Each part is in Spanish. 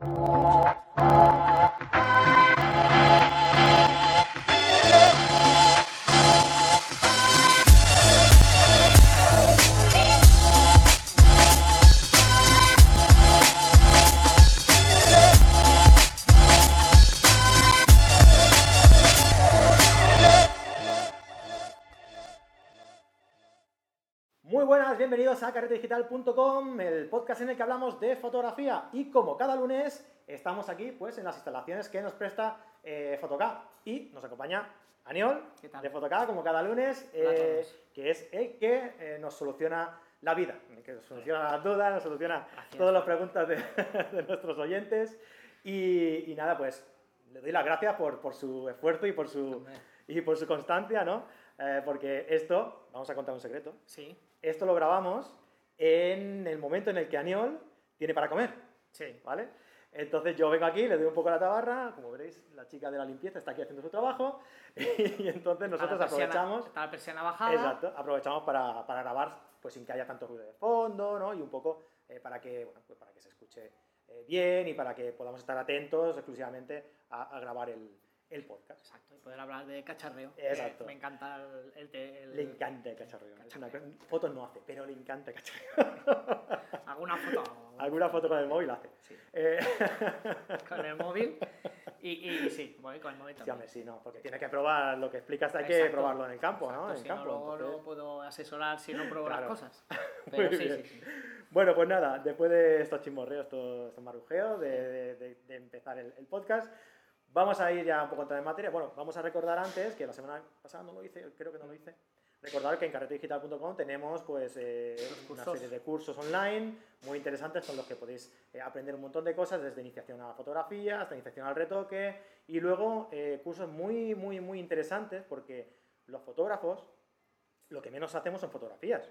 Oh. Bienvenidos a carretedigital.com, el podcast en el que hablamos de fotografía. Y como cada lunes estamos aquí pues en las instalaciones que nos presta eh, y nos acompaña Aniol de Fotoca como cada lunes, eh, que es el que eh, nos soluciona la vida, que nos soluciona las dudas, nos soluciona todas las preguntas de, de nuestros oyentes. Y, y nada, pues le doy las gracias por, por su esfuerzo y por su, y por su constancia, ¿no? Eh, porque esto, vamos a contar un secreto, Sí, esto lo grabamos en el momento en el que Aniol tiene para comer, sí. ¿vale? Entonces yo vengo aquí, le doy un poco la tabarra, como veréis, la chica de la limpieza está aquí haciendo su trabajo y entonces nosotros aprovechamos, Está la persiana bajada. exacto, aprovechamos para, para grabar pues sin que haya tanto ruido de fondo, ¿no? Y un poco eh, para que, bueno, pues para que se escuche eh, bien y para que podamos estar atentos exclusivamente a, a grabar el, el podcast. Exacto, y poder hablar de cacharreo. Exacto. que Me encanta el, el el- Le encanta el cacharreo. una Cacharreo. cosa- fotos no hace, pero le encanta el cacharreo. Alguna foto. Alguna foto con el móvil hace. Sí, Eh, con el móvil. Y, y sí, voy con el móvil sí, también. hombre, sí, no, porque tiene que probar lo que explicas, hay que Exacto, probarlo en el campo, ¿no? Exacto, En si campo. no, luego entonces- no puedo asesorar si no pruebo Claro. las cosas. Pero sí, sí, sí. Bueno, pues nada, después de estos chismorreos, estos, estos marujeos, de, de- de- de empezar el, el podcast, vamos a ir ya un poco en materia. Bueno, vamos a recordar antes, que la semana pasada no lo hice, creo que no lo hice, recordar que en carretedigital.com tenemos pues eh, una serie de cursos online muy interesantes con los que podéis eh, aprender un montón de cosas, desde iniciación a la fotografía hasta iniciación al retoque, y luego eh, cursos muy, muy, muy interesantes porque los fotógrafos lo que menos hacemos son fotografías.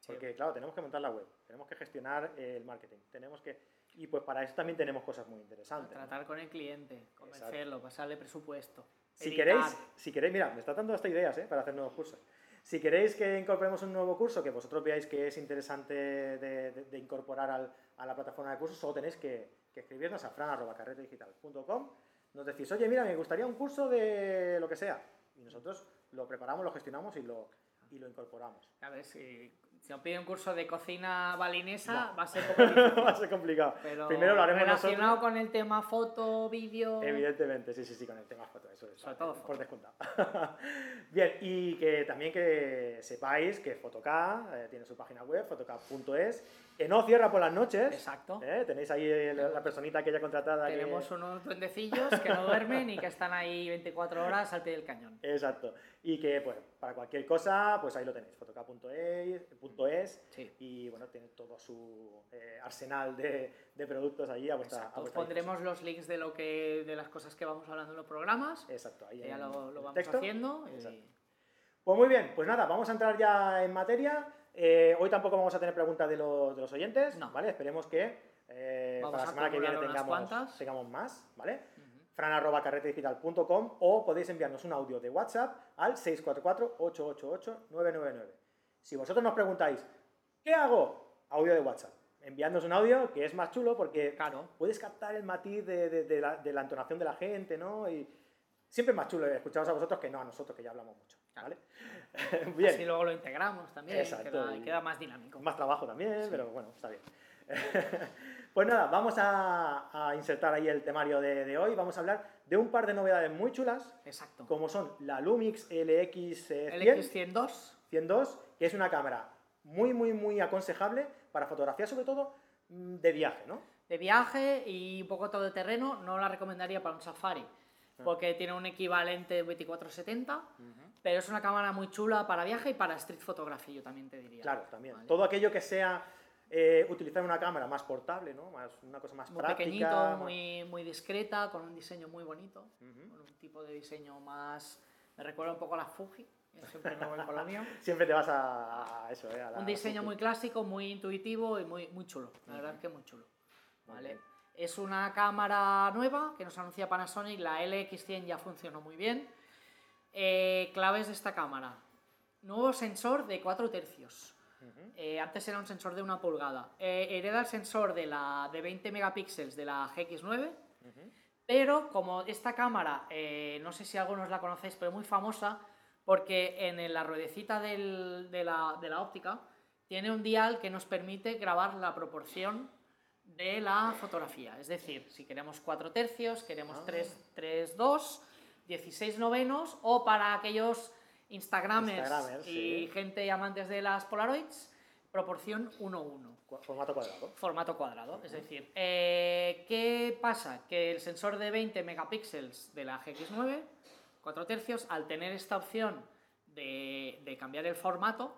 Sí. Porque, claro, tenemos que montar la web, tenemos que gestionar eh, el marketing, tenemos que... Y pues para eso también tenemos cosas muy interesantes. ¿no? Tratar con el cliente, convencerlo, pasarle presupuesto. Si editar. queréis, si queréis, mira, me está dando hasta ideas ¿eh? para hacer nuevos cursos. Si queréis que incorporemos un nuevo curso que vosotros veáis que es interesante de, de- de incorporar al- a la plataforma de cursos, solo tenéis que, que escribirnos a fran.carretedigital.com. Nos decís, oye, mira, me gustaría un curso de lo que sea. Y nosotros lo preparamos, lo gestionamos y lo, y lo incorporamos. A ver, si, si os pide un curso de cocina balinesa, No. va a ser difícil. Va a ser complicado. Pero Primero lo haremos relacionado nosotros. con el tema foto, vídeo. Evidentemente, sí, sí, sí, con el tema foto, eso es. Sobre todo por descontado. Bien, y que también que sepáis que Fotoca eh, tiene su página web, fotoca.es, que no cierra por las noches. Exacto. ¿eh? Tenéis ahí la personita aquella contratada. que- Tenemos unos duendecillos que no duermen y que están ahí 24 horas al pie del cañón. Exacto. Y que, pues, para cualquier cosa, pues ahí lo tenéis, fotoca.es, Sí. y bueno, tiene todo su eh, arsenal de, de productos allí a vuestra, Exacto. Pondremos los links de lo que de las cosas que vamos hablando en los programas. Exacto, ahí que ya lo, lo vamos texto. haciendo. y-. Pues muy bien, pues nada, vamos a entrar ya en materia. Eh, hoy tampoco vamos a tener preguntas de los, de los oyentes, No. ¿vale? Esperemos que eh, para la semana que viene tengamos, tengamos más, ¿vale? Ujú. fran.carretedigital.com o podéis enviarnos un audio de WhatsApp al 644-888-999. Si vosotros nos preguntáis, ¿qué hago? Audio de WhatsApp. Enviadnos un audio que es más chulo porque Claro. puedes captar el matiz de, de- de la, de la entonación de la gente, ¿no? Y siempre es más chulo escucharos a vosotros que no a nosotros, que ya hablamos mucho, ¿vale? Bien. Así luego lo integramos también. Exacto, Queda, y- queda más dinámico. Más trabajo también, Sí. pero bueno, está bien. pues nada, vamos a, a insertar ahí el temario de, de hoy. Vamos a hablar de un par de novedades muy chulas, Exacto. como son la Lumix LX eh, El 100, X102. 102, que es una cámara muy, muy, muy aconsejable para fotografía, sobre todo mm, de viaje, ¿no? de viaje y un poco todo de terreno, no la recomendaría para un safari, Ah. porque tiene un equivalente 2470, pero es una cámara muy chula para viaje y para street photography, yo también te diría. Claro, también. Vale. Todo aquello que sea eh, utilizar una cámara más portable, ¿no? Más, una cosa más Muy práctica. pequeñito, más- muy, muy discreta, con un diseño muy bonito, Ujú. con un tipo de diseño más... Me recuerda un poco a la Fuji, yo siempre me voy con la mía. Siempre te vas a, a eso, ¿eh? A la- Un diseño muy clásico, muy intuitivo y muy, muy chulo. La verdad es que muy chulo. ¿vale? bien. Es una cámara nueva que nos anuncia Panasonic, la LX100 ya funcionó muy bien. Eh, claves de esta cámara. Nuevo sensor de 4 tercios. Eh, antes era un sensor de una pulgada. Eh, hereda el sensor de, la, de 20 megapíxeles de la GX9, pero como esta cámara, eh, no sé si algunos la conocéis, pero es muy famosa, porque en la ruedecita del- de, la, de la óptica tiene un dial que nos permite grabar la proporción de la fotografía. Es decir, si queremos 4 tercios, queremos Ah. 3, 3, 2, 16 novenos, o para aquellos Instagramers, Instagramers, y sí. gente amantes de las Polaroids, proporción 1-1 Cu- Formato cuadrado. formato cuadrado. Es decir, eh, ¿qué pasa? Que el sensor de 20 megapíxeles de la GX9, 4 tercios, al tener esta opción de, de cambiar el formato,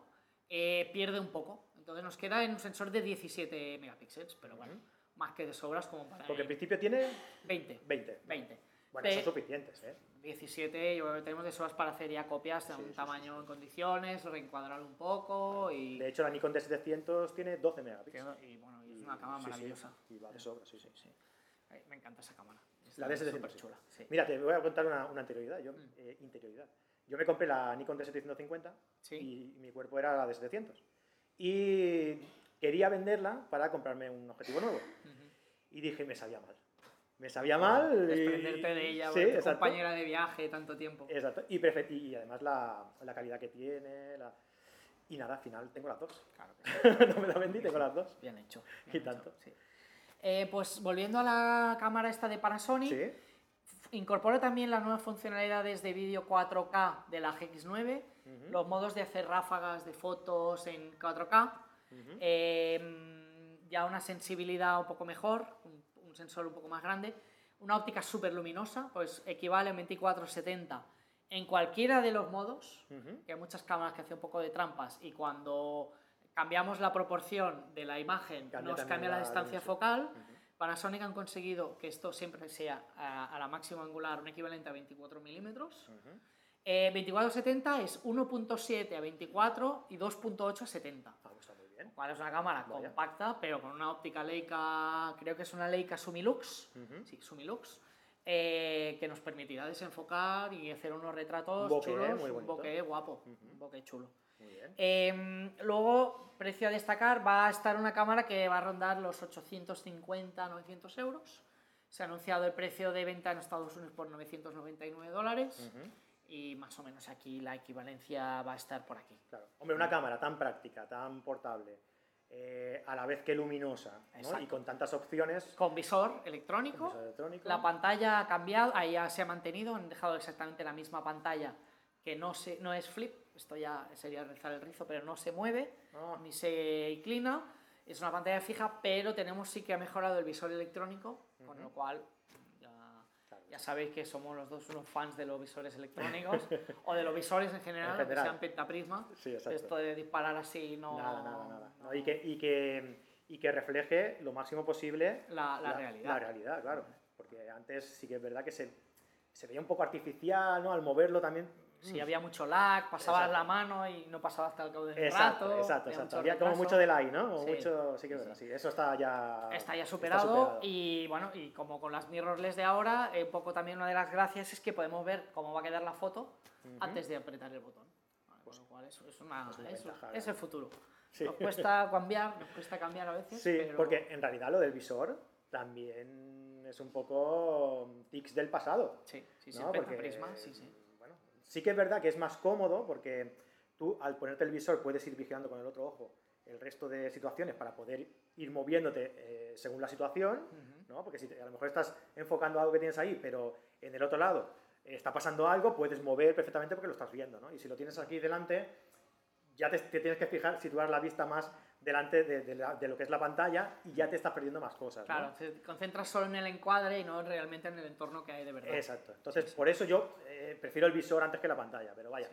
eh, pierde un poco. Entonces nos queda en un sensor de 17 megapíxeles, pero bueno, más que de sobras como para... Porque en principio tiene 20. 20. 20. Bueno, son suficientes, ¿eh? 17, yo creo que tenemos de sobras para hacer ya copias de Sí, un sí, tamaño en condiciones, reencuadrarlo un poco y... De hecho, la Nikon D700 tiene 12 megapíxeles. y bueno, y es una cámara maravillosa. y va de sobra, sí, sí. Sí. Me encanta esa cámara. La Está D700. superchula, sí. Mira, te voy a contar una, una anterioridad. Yo, Mm. eh, interioridad. Yo me compré la Nikon D750 Sí. y mi cuerpo era la D700. Y quería venderla para comprarme un objetivo nuevo. Ujú. Y dije, me sabía mal. Me sabía mal. y- Desprenderte de ella, sí, tu compañera de viaje tanto tiempo. Exacto. Y, y además la, la calidad que tiene. la- Y nada, al final tengo las dos. Claro que sí. no me la vendí, tengo las dos. Bien hecho. Y bien tanto. hecho, sí. Eh, pues volviendo a la cámara esta de Panasonic, Sí. incorpora también las nuevas funcionalidades de vídeo 4K de la GX9, Ujú. los modos de hacer ráfagas de fotos en 4K, Ujú. eh, ya una sensibilidad un poco mejor, un, un sensor un poco más grande, una óptica súper luminosa, pues equivale a 2470 en cualquiera de los modos, que hay muchas cámaras que hacen un poco de trampas y cuando cambiamos la proporción de la imagen Cambia nos cambia la, la distancia dimensión. focal. Panasonic han conseguido que esto siempre sea a, a la máxima angular un equivalente a 24 milímetros. Ujú. Eh, 24-70 es 1.7 a 24 y 2.8 a 70. Ah, pues está muy bien. Es una cámara Vaya. compacta, pero con una óptica Leica, creo que es una Leica Sumilux, Ujú. sí, Sumilux, eh, que nos permitirá desenfocar y hacer unos retratos bokeh, chulos, muy un bokeh guapo, Ujú. un bokeh chulo. Muy bien. Eh, luego, precio a destacar, va a estar una cámara que va a rondar los 850-900 euros. Se ha anunciado el precio de venta en Estados Unidos por 999 dólares Ujú. Y más o menos aquí la equivalencia va a estar por aquí. Claro. Hombre, una cámara tan práctica, tan portable, eh, a la vez que luminosa, ¿no? Y con tantas opciones, Con visor electrónico, visor electrónico, la pantalla ha cambiado, ahí ya se ha mantenido, han dejado exactamente la misma pantalla que no, se, no es flip, esto ya sería rizar el rizo, pero no se mueve Ah, ni se inclina, es una pantalla fija, pero tenemos sí que ha mejorado el visor electrónico, con lo cual ya, sabéis que somos los dos unos fans de los visores electrónicos o de los visores en general, En general. sean pentaprisma. Sí. Esto de disparar así no. Nada, nada, nada. no- y, que, y, que, y que refleje lo máximo posible La, la realidad. La realidad, claro. Porque antes sí que es verdad que se, se veía un poco artificial, ¿no? Al moverlo también. Si había mucho lag, pasabas Exacto. la mano y no pasaba hasta el cabo del Exacto, rato. exacto, había exacto. Había como mucho delay, ¿no? Como Sí. mucho, sí que es verdad, sí. Eso está ya... Está ya superado, superado. y bueno, y como con las mirrorless de ahora, eh, un poco también una de las gracias es que podemos ver cómo va a quedar la foto antes de apretar el botón. Vale, Con lo cual es, es una, es una es, ventaja, es el futuro. Sí. Nos cuesta cambiar, nos cuesta cambiar a veces. Sí, pero- porque en realidad lo del visor también es un poco tics del pasado. Sí, sí, sí, ¿no? el Porque, pentaprisma, sí, sí. Bueno, sí que es verdad que es más cómodo porque tú al ponerte el visor puedes ir vigilando con el otro ojo el resto de situaciones para poder ir moviéndote eh, según la situación, Ujú. ¿no? Porque si te- a lo mejor estás enfocando algo que tienes ahí, pero en el otro lado eh, está pasando algo, puedes mover perfectamente porque lo estás viendo, ¿no? Y si lo tienes aquí delante, ya te, te tienes que fijar, situar la vista más delante de, de la- de lo que es la pantalla y ya te estás perdiendo más cosas, ¿no? Claro, te concentras solo en el encuadre y no realmente en el entorno que hay de verdad. Exacto. Entonces, por eso yo eh, prefiero el visor antes que la pantalla, pero vaya,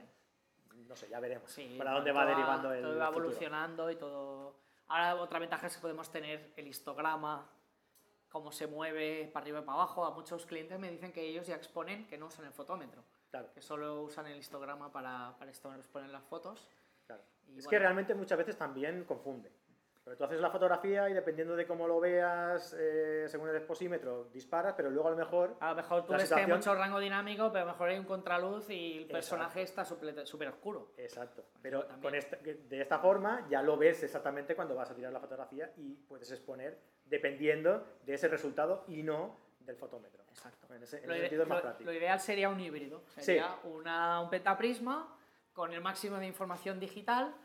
no sé, ya veremos Sí, para dónde va derivando el Todo va futuro. evolucionando y todo... Ahora otra ventaja es que podemos tener el histograma, cómo se mueve para arriba y para abajo. A muchos clientes me dicen que ellos ya exponen que no usan el fotómetro, Claro, que solo usan el histograma para, para exponer las fotos. claro. Y es que bueno. realmente muchas veces también confunde. Pero tú haces la fotografía y dependiendo de cómo lo veas, eh, según el exposímetro, disparas, pero luego a lo mejor... A lo mejor tú ves que hay situación- mucho rango dinámico, pero a lo mejor hay un contraluz y el Exacto. personaje está súper oscuro. Exacto. Pero con esta- de esta forma ya lo ves exactamente cuando vas a tirar la fotografía y puedes exponer dependiendo de ese resultado y no del fotómetro. Exacto. En ese, en Lo, ese sentido es más lo- práctico. lo ideal sería un híbrido. Sería una, un pentaprisma con el máximo de información digital.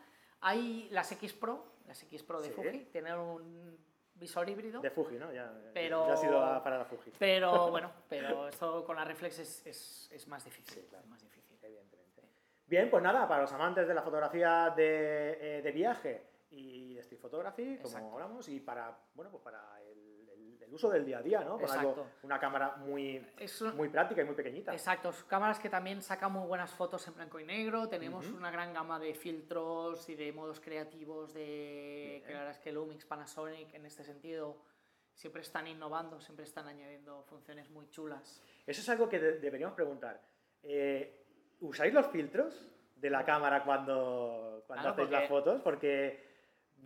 Hay las X Pro, las X Pro de Sí. Fuji, tienen un visor híbrido. De Fuji, ¿no? Ya, Pero- ya ha sido a- para la Fuji. Pero bueno, pero esto con la reflex es, es- es más difícil. Sí, claro. es más difícil. Evidentemente. Bien, pues nada, para los amantes de la fotografía de, eh, de viaje y de street photography, como Exacto. hablamos, y para, bueno, pues para el, el- el uso del día a día, ¿no? Con algo- una cámara muy, un- muy práctica y muy pequeñita. Exacto, cámaras que también sacan muy buenas fotos en blanco y negro. Tenemos Ujú. una gran gama de filtros y de modos creativos de que la verdad es que Lumix, Panasonic en este sentido siempre están innovando, siempre están añadiendo funciones muy chulas. Eso es algo que de- deberíamos preguntar. Eh, ¿Usáis los filtros de la cámara cuando, cuando Claro, hacéis porque- las fotos? Porque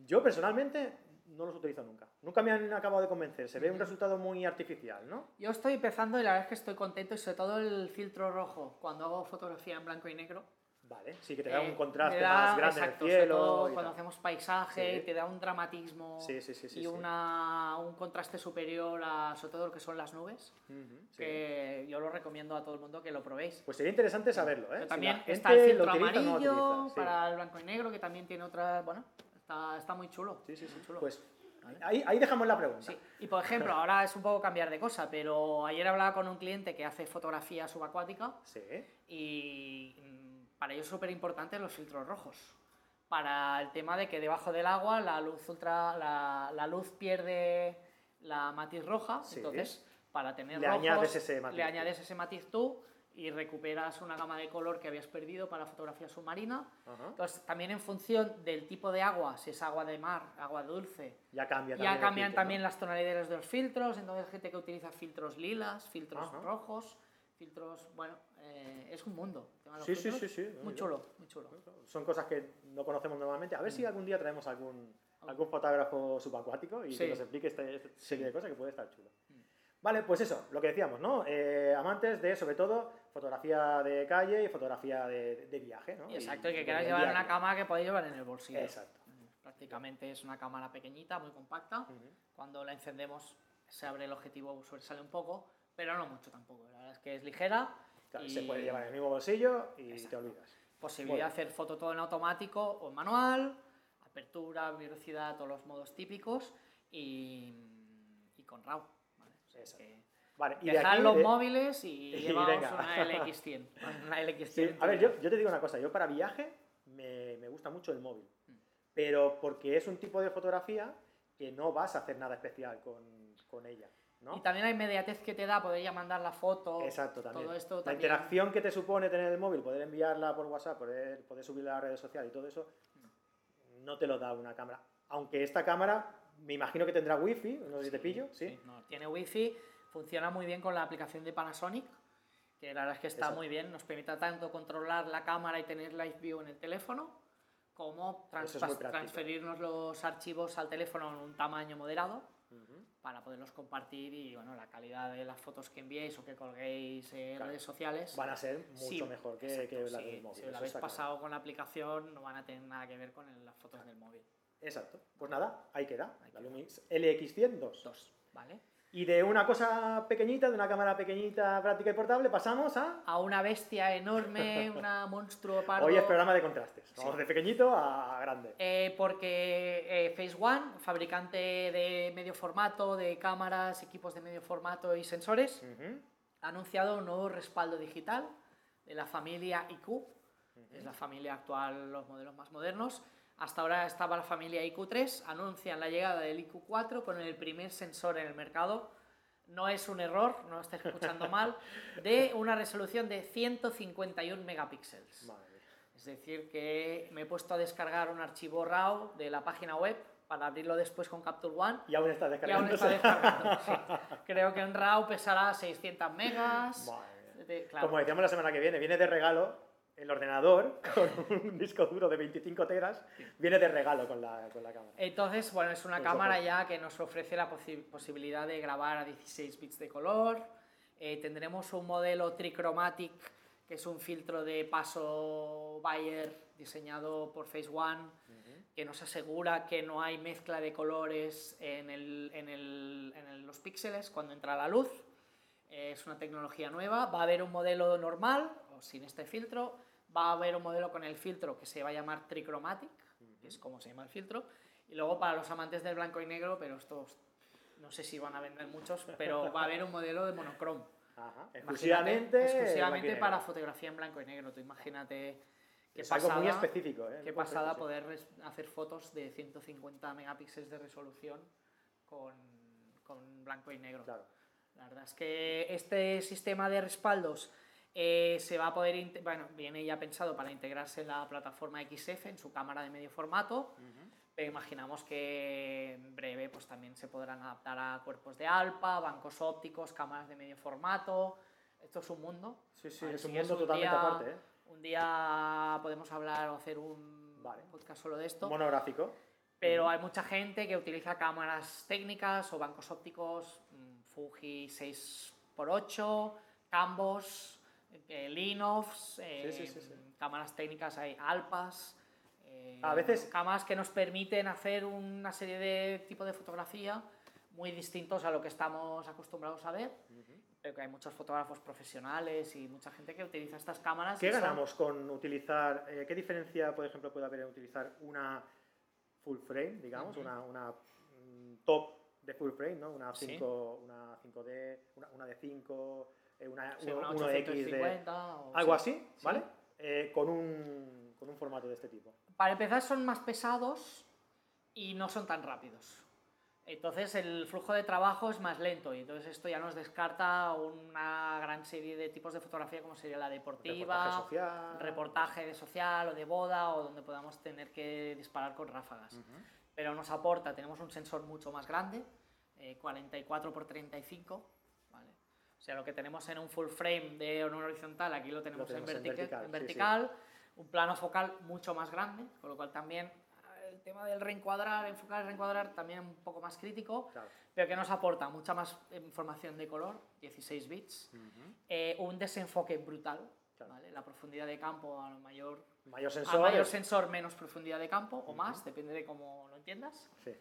yo personalmente no los utilizo nunca. Nunca me han acabado de convencer. Se ve un resultado muy artificial, ¿no? Yo estoy empezando y la verdad es que estoy contento y sobre todo el filtro rojo cuando hago fotografía en blanco y negro. Vale, sí que te da eh, un contraste da- más grande exacto, en el sobre cielo. todo y cuando tal. hacemos paisaje, Sí. te da un dramatismo Sí, sí, sí, sí, y una, un contraste superior a sobre todo lo que son las nubes. Ujú, sí. que yo lo recomiendo a todo el mundo que lo probéis. Pues sería interesante saberlo, ¿eh? Pero Si también gente está el filtro no amarillo utiliza, sí. para el blanco y negro, que también tiene otra. Bueno, está, está muy chulo. Sí, sí, sí. chulo. Pues ahí, ahí dejamos la pregunta. Sí. Y por ejemplo, ahora es un poco cambiar de cosa, pero ayer hablaba con un cliente que hace fotografía subacuática Sí. y mm, para ellos es súper importante los filtros rojos. Para el tema de que debajo del agua la luz ultra, la, la luz pierde la matiz roja, Sí. entonces para tener Le rojos, añades ese matiz le añades ese matiz tú y recuperas una gama de color que habías perdido para fotografía submarina. Ajá. Entonces, también en función del tipo de agua, si es agua de mar, agua dulce, Ya cambia ya también cambian filtro, ¿no? también las tonalidades de los filtros, entonces hay gente que utiliza filtros lilas, filtros Ajá. rojos, filtros, bueno, eh, es un mundo. Sí, sí, sí, sí. Muy chulo, muy chulo. Son cosas que no conocemos normalmente. A ver Mm. si algún día traemos algún, algún fotógrafo subacuático y Sí. que nos explique este, esta serie de cosas que puede estar chulo. Vale, pues eso, lo que decíamos, ¿no? Eh, amantes de, sobre todo, fotografía de calle y fotografía de, de viaje, ¿no? Exacto, y que queráis llevar una cámara que podéis llevar en el bolsillo. Exacto. Mm, Prácticamente es una cámara pequeñita, muy compacta. Ujú. Cuando la encendemos se abre el objetivo, sobresale un poco, pero no mucho tampoco. La verdad es que es ligera. Claro, y Se puede llevar en el mismo bolsillo y te Exacto. olvidas. Posibilidad de hacer foto todo en automático o en manual, apertura, velocidad, todos los modos típicos y, y con RAW. ¿Vale? O sea, Exacto. que Vale, y de Dejad aquí, los de- móviles y, y llevamos venga. una LX100. Una LX100 Sí, a ver, yo, yo te digo una cosa, yo para viaje me, me gusta mucho el móvil, Mm. pero porque es un tipo de fotografía que no vas a hacer nada especial con, con ella, ¿no? Y también la inmediatez que te da poder ya mandar la foto. Exacto, también. Todo esto La también. interacción que te supone tener el móvil, poder enviarla por WhatsApp, poder, poder subirla a las redes sociales y todo eso, no te lo da una cámara. Aunque esta cámara, me imagino que tendrá wifi, no sé si te pillo, ¿sí? no, tiene wifi, funciona muy bien con la aplicación de Panasonic, que la verdad es que está Exacto. muy bien, nos permite tanto controlar la cámara y tener live view en el teléfono, como trans- es transferirnos los archivos al teléfono en un tamaño moderado Ujú. para poderlos compartir y bueno, la calidad de las fotos que enviéis o que colguéis en Claro. redes sociales. Van a ser mucho Sí, mejor que, exacto, que las sí, del móvil. Si lo habéis está claro. pasado con la aplicación, no van a tener nada que ver con las fotos del móvil. Exacto. Pues nada, ahí queda. Ahí La. Lumix LX100 2. Dos, ¿vale? Y de una cosa pequeñita, de una cámara pequeñita, práctica y portable, pasamos a... A una bestia enorme, una monstruo pardo. Hoy es programa de contrastes. Vamos Sí. de pequeñito a grande. Eh, porque eh, Phase One, fabricante de medio formato, de cámaras, equipos de medio formato y sensores, Ujú. ha anunciado un nuevo respaldo digital de la familia IQ. Es la familia actual, los modelos más modernos. Hasta ahora estaba la familia IQ3, anuncian la llegada del IQ4 con el primer sensor en el mercado. No es un error, no lo estáis escuchando mal, de una resolución de 151 megapíxeles. Madre mía. Es decir, que me he puesto a descargar un archivo RAW de la página web para abrirlo después con Capture One Y aún está y aún está descargando. sí. Creo que en RAW pesará 600 megas. Madre mía. De- claro. Como decíamos la semana que viene, viene de regalo el ordenador con un disco duro de 25 teras viene de regalo con la, con la cámara. Entonces, bueno, es una Pues cámara ojo. ya que nos ofrece la posi- posibilidad de grabar a 16 bits de color. Eh, tendremos un modelo Trichromatic, que es un filtro de paso Bayer diseñado por Phase One, que nos asegura que no hay mezcla de colores en, el- en el- en el- los píxeles cuando entra la luz. Es una tecnología nueva. Va a haber un modelo normal o sin este filtro. Va a haber un modelo con el filtro que se va a llamar Trichromatic, que es como se llama el filtro. Y luego para los amantes del blanco y negro, pero estos no sé si van a vender muchos, pero va a haber un modelo de monocrom. Ajá. Imagínate, Exclusivamente, exclusivamente para fotografía en blanco y negro. Tú imagínate qué Es pasada, algo muy específico. ¿eh? qué pasada poder hacer fotos de 150 megapíxeles de resolución con, con blanco y negro. Claro. La verdad es que este sistema de respaldos eh, se va a poder, bueno, viene ya pensado para integrarse en la plataforma XF, en su cámara de medio formato, pero imaginamos que en breve pues también se podrán adaptar a cuerpos de ALPA, bancos ópticos, cámaras de medio formato. Esto es un mundo. Sí, sí, es un mundo un totalmente día- aparte. ¿eh? Un día podemos hablar o hacer un Vale. podcast solo de esto. Monográfico. Pero hay mucha gente que utiliza cámaras técnicas o bancos ópticos, Fuji 6x8, Cambos, eh, eh, Sí, sí, sí, cámaras técnicas, hay Alpas. eh, A veces- Cámaras que nos permiten hacer una serie de tipos de fotografía muy distintos a lo que estamos acostumbrados a ver. Pero que hay muchos fotógrafos profesionales y mucha gente que utiliza estas cámaras. ¿Qué y son- ganamos con utilizar, eh, qué diferencia, por ejemplo, puede haber en utilizar una full frame, digamos, Ujú. una, una mm, top de full frame, ¿no? Una Sí. 5, una 5D, una, una de 5, eh, una, Sí, una uno X de... 850 o- Algo sí. así, ¿vale? Eh, con, un, con un formato de este tipo. Para empezar son más pesados y no son tan rápidos. Entonces el flujo de trabajo es más lento y entonces esto ya nos descarta una gran serie de tipos de fotografía como sería la deportiva, Reportaje social. reportaje de social o de boda o donde podamos tener que disparar con ráfagas. Pero nos aporta, tenemos un sensor mucho más grande, eh, 44 x 35, ¿vale? O sea, lo que tenemos en un full frame de en horizontal, aquí lo tenemos, tenemos en, en vertica- vertical, en sí, sí. vertical, un plano focal mucho más grande, con lo cual también eh, el tema del reencuadrar, enfocar, reencuadrar también un poco más crítico, Claro. pero que nos aporta mucha más información de color, 16 bits, eh, un desenfoque brutal. La profundidad de campo a mayor Mayor a sensor. mayor es- sensor, menos profundidad de campo o más, depende de cómo lo entiendas. sí.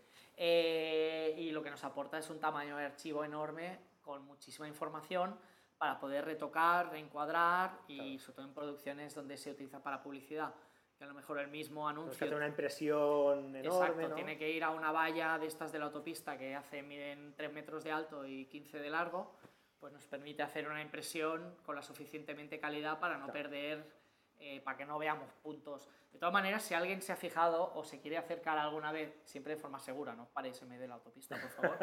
Eh, y lo que nos aporta es un tamaño de archivo enorme con muchísima información para poder retocar, reencuadrar y Claro. sobre todo en producciones donde se utiliza para publicidad, que a lo mejor el mismo que anuncio una impresión enorme, Exacto, ¿no? tiene que ir a una valla de estas de la autopista que hace, miden 3 metros de alto y 15 de largo, pues nos permite hacer una impresión con la suficientemente calidad para no Claro. perder, eh, para que no veamos puntos. De todas maneras, si alguien se ha fijado o se quiere acercar alguna vez, siempre de forma segura, no paréis en medio de la autopista, por favor,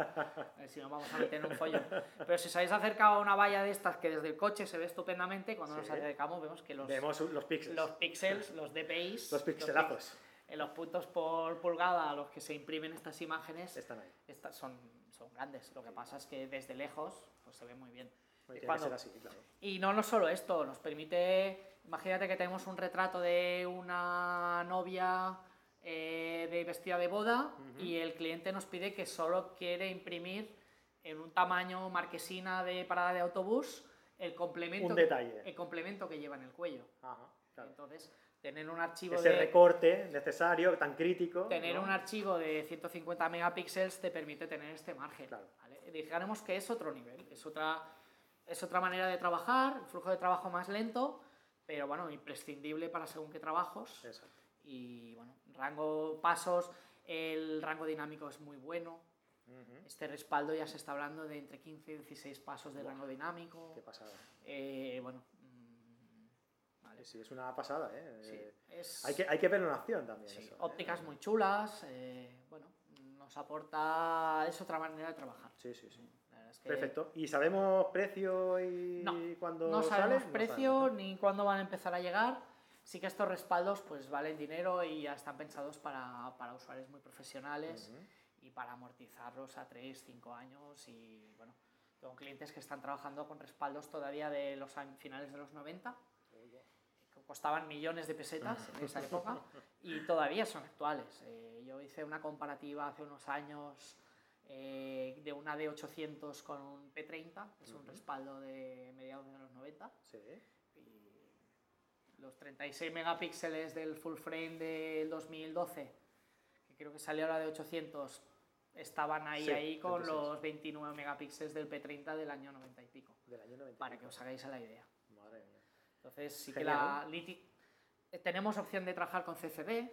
eh, si no vamos a meter en un follón. Pero si os habéis acercado a una valla de estas que desde el coche se ve estupendamente, cuando nos Sí. acercamos vemos que los, Vemos los píxeles. los píxeles, los DPIs, Los pixelazos. en los puntos por pulgada a los que se imprimen estas imágenes Están ahí. estas son, son grandes. Lo que pasa es que desde lejos pues, se ve muy bien. Tiene que ser así, claro. Y no, no solo esto, nos permite, imagínate que tenemos un retrato de una novia eh, de vestida de boda y el cliente nos pide que solo quiere imprimir en un tamaño marquesina de parada de autobús el complemento, Un detalle. el complemento que lleva en el cuello. Ajá, claro. Entonces, tener un archivo Ese de... recorte necesario, tan crítico. Tener ¿no? un archivo de 150 megapíxeles te permite tener este margen. Claro. ¿vale? Dijéramos que es otro nivel, es otra, es otra manera de trabajar, un flujo de trabajo más lento, pero bueno, imprescindible para según qué trabajos. Exacto. Y bueno, rango, pasos, el rango dinámico es muy bueno. Este respaldo ya se está hablando de entre 15 y 16 pasos de rango dinámico. Qué pasada. Eh, bueno. Sí, es una pasada, ¿eh? Sí, Eh, es- Hay, que, hay que verlo en acción también. Sí, eso, ¿eh? ópticas muy chulas, eh, bueno, nos aporta, es otra manera de trabajar. Sí, sí, sí. Es que Perfecto. ¿Y sabemos precio y No, cuándo No sale? sabemos No precio sabemos, ¿no? ni cuándo van a empezar a llegar. Sí que estos respaldos pues valen dinero y ya están pensados para, para usuarios muy profesionales Ujú. y para amortizarlos a 3, 5 años y bueno, tengo clientes que están trabajando con respaldos todavía de los finales de los 90 con costaban millones de pesetas en esa época y todavía son actuales. Eh, yo hice una comparativa hace unos años eh, de una D800 con un P30, que es un respaldo de mediados de los 90. Sí. Y los 36 megapíxeles del full frame del 2012, que creo que salió la de 800, estaban ahí, Sí, ahí con 26. los 29 megapíxeles del P30 del año 90 y pico, Del año 90. para que os hagáis a la idea. Entonces sí que Genial. la liti- eh, tenemos opción de trabajar con CFD,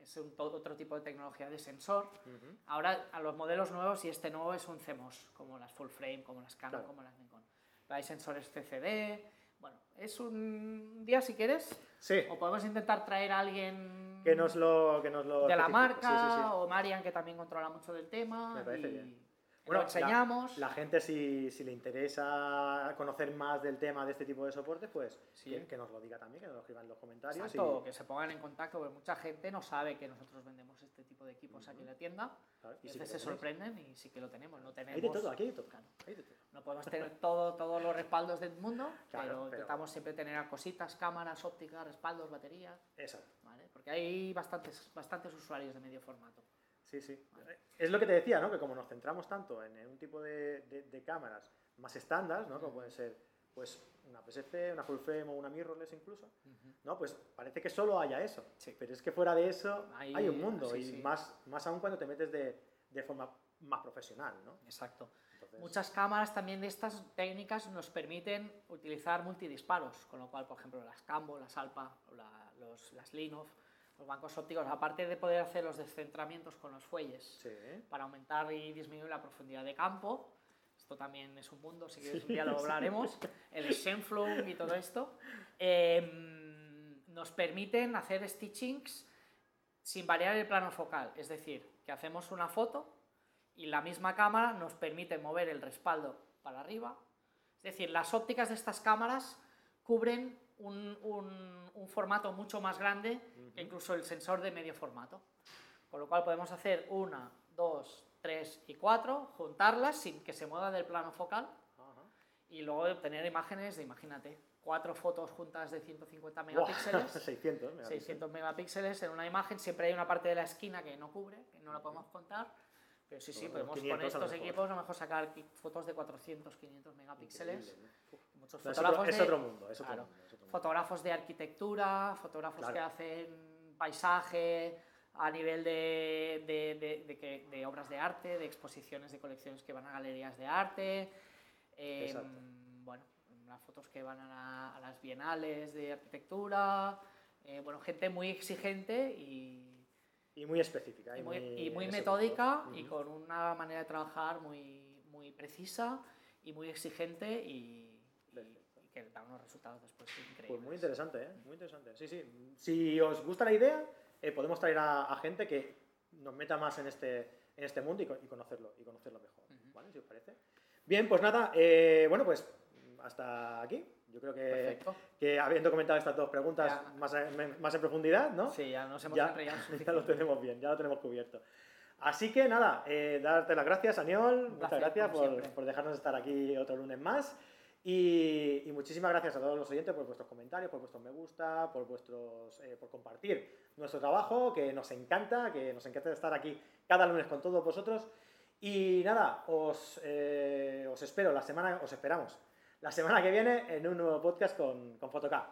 es un otro tipo de tecnología de sensor. Ujú. Ahora a los modelos nuevos y este nuevo es un CMOS, como las full frame, como las Canon, Claro. como las Nikon. Pero hay sensores CCD. Bueno, es un día si quieres, Sí, o podemos intentar traer a alguien que nos lo, que nos lo de la marca, Sí, sí, sí. o Marian que también controla mucho del tema. Me parece y bien. Lo enseñamos. La, la gente, si, si le interesa conocer más del tema de este tipo de soportes, pues Sí. que, que nos lo diga también, que nos lo escriban en los comentarios. Exacto, y- que se pongan en contacto, porque mucha gente no sabe que nosotros vendemos este tipo de equipos aquí en la tienda. claro, Y sí se sorprenden y sí que lo tenemos. No tenemos Hay de todo, aquí hay de todo. Claro. hay de todo. No podemos tener todo, todos los respaldos del mundo, Claro, pero, pero- intentamos siempre tener cositas, cámaras, ópticas, respaldos, baterías, Exacto. ¿vale? Porque hay bastantes, bastantes usuarios de medio formato. Sí, sí. Es lo que te decía, ¿no? Que como nos centramos tanto en un tipo de, de- de cámaras más estándar, ¿no? Como pueden ser pues una PSC, una full frame o una mirrorless incluso, ¿no? Pues parece que solo haya eso. Sí. Pero es que fuera de eso Hay- hay, un mundo sí, y sí. Más, más aún cuando te metes de, de forma más profesional, ¿no? Exacto. Entonces, Muchas cámaras también de estas técnicas nos permiten utilizar multidisparos, con lo cual, por ejemplo, las Cambo, las Alpa, o la- los, las Linov, los bancos ópticos, aparte de poder hacer los descentramientos con los fuelles Sí. para aumentar y disminuir la profundidad de campo, esto también es un mundo, si quieres un día lo hablaremos, el Shenflung y todo esto, em, nos permiten hacer stitchings sin variar el plano focal, es decir, que hacemos una foto y la misma cámara nos permite mover el respaldo para arriba. Es decir, las ópticas de estas cámaras cubren un, un- un formato mucho más grande que incluso el sensor de medio formato. Con lo cual podemos hacer una, dos, tres y cuatro, juntarlas sin que se mueva del plano focal y luego obtener imágenes de, imagínate, cuatro fotos juntas de 150 Buah, megapíxeles. 600, megapíxeles. 600 megapíxeles en una imagen, siempre hay una parte de la esquina que no cubre, que no la podemos contar, pero sí, sí, podemos 500 con estos equipos a lo mejor sacar fotos de 400, 500 megapíxeles. Muchos No, es, fotógrafos otro, es de- otro mundo, es otro claro, mundo. Fotógrafos de arquitectura, fotógrafos que hacen paisaje a nivel de, de- de- de que- de obras de arte, de exposiciones de colecciones que van a galerías de arte. em, bueno, las fotos que van a, la- a las bienales de arquitectura. eh, bueno, gente muy exigente y, Y muy específica. y muy, y muy eso, metódica y con una manera de trabajar muy, muy precisa y muy exigente y que da unos resultados después increíbles. Pues muy interesante, ¿eh? Muy interesante. Sí, sí. Si os gusta la idea, eh, podemos traer a, a gente que nos meta más en este, en este mundo y, y conocerlo, y conocerlo mejor. ¿Vale? Si os parece. Bien, pues nada, eh, bueno, pues hasta aquí. Yo creo que, que habiendo comentado estas dos preguntas Ya. más, en- más en profundidad, ¿no? Sí, ya nos hemos ya, enrollado ya lo tenemos bien, ya lo tenemos cubierto. Así que nada, eh, darte las gracias, Aniol. Muchas gracias por, por dejarnos estar aquí otro lunes más. Y, muchísimas gracias a todos los oyentes por vuestros comentarios, por vuestros me gusta, por vuestros eh, por compartir nuestro trabajo, que nos encanta, que nos encanta estar aquí cada lunes con todos vosotros. Y nada, os, eh, os espero la semana, os esperamos la semana que viene en un nuevo podcast con, con Photocap.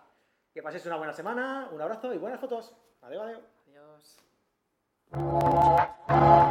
Que paséis una buena semana, un abrazo y buenas fotos. Adiós, adiós. Adiós.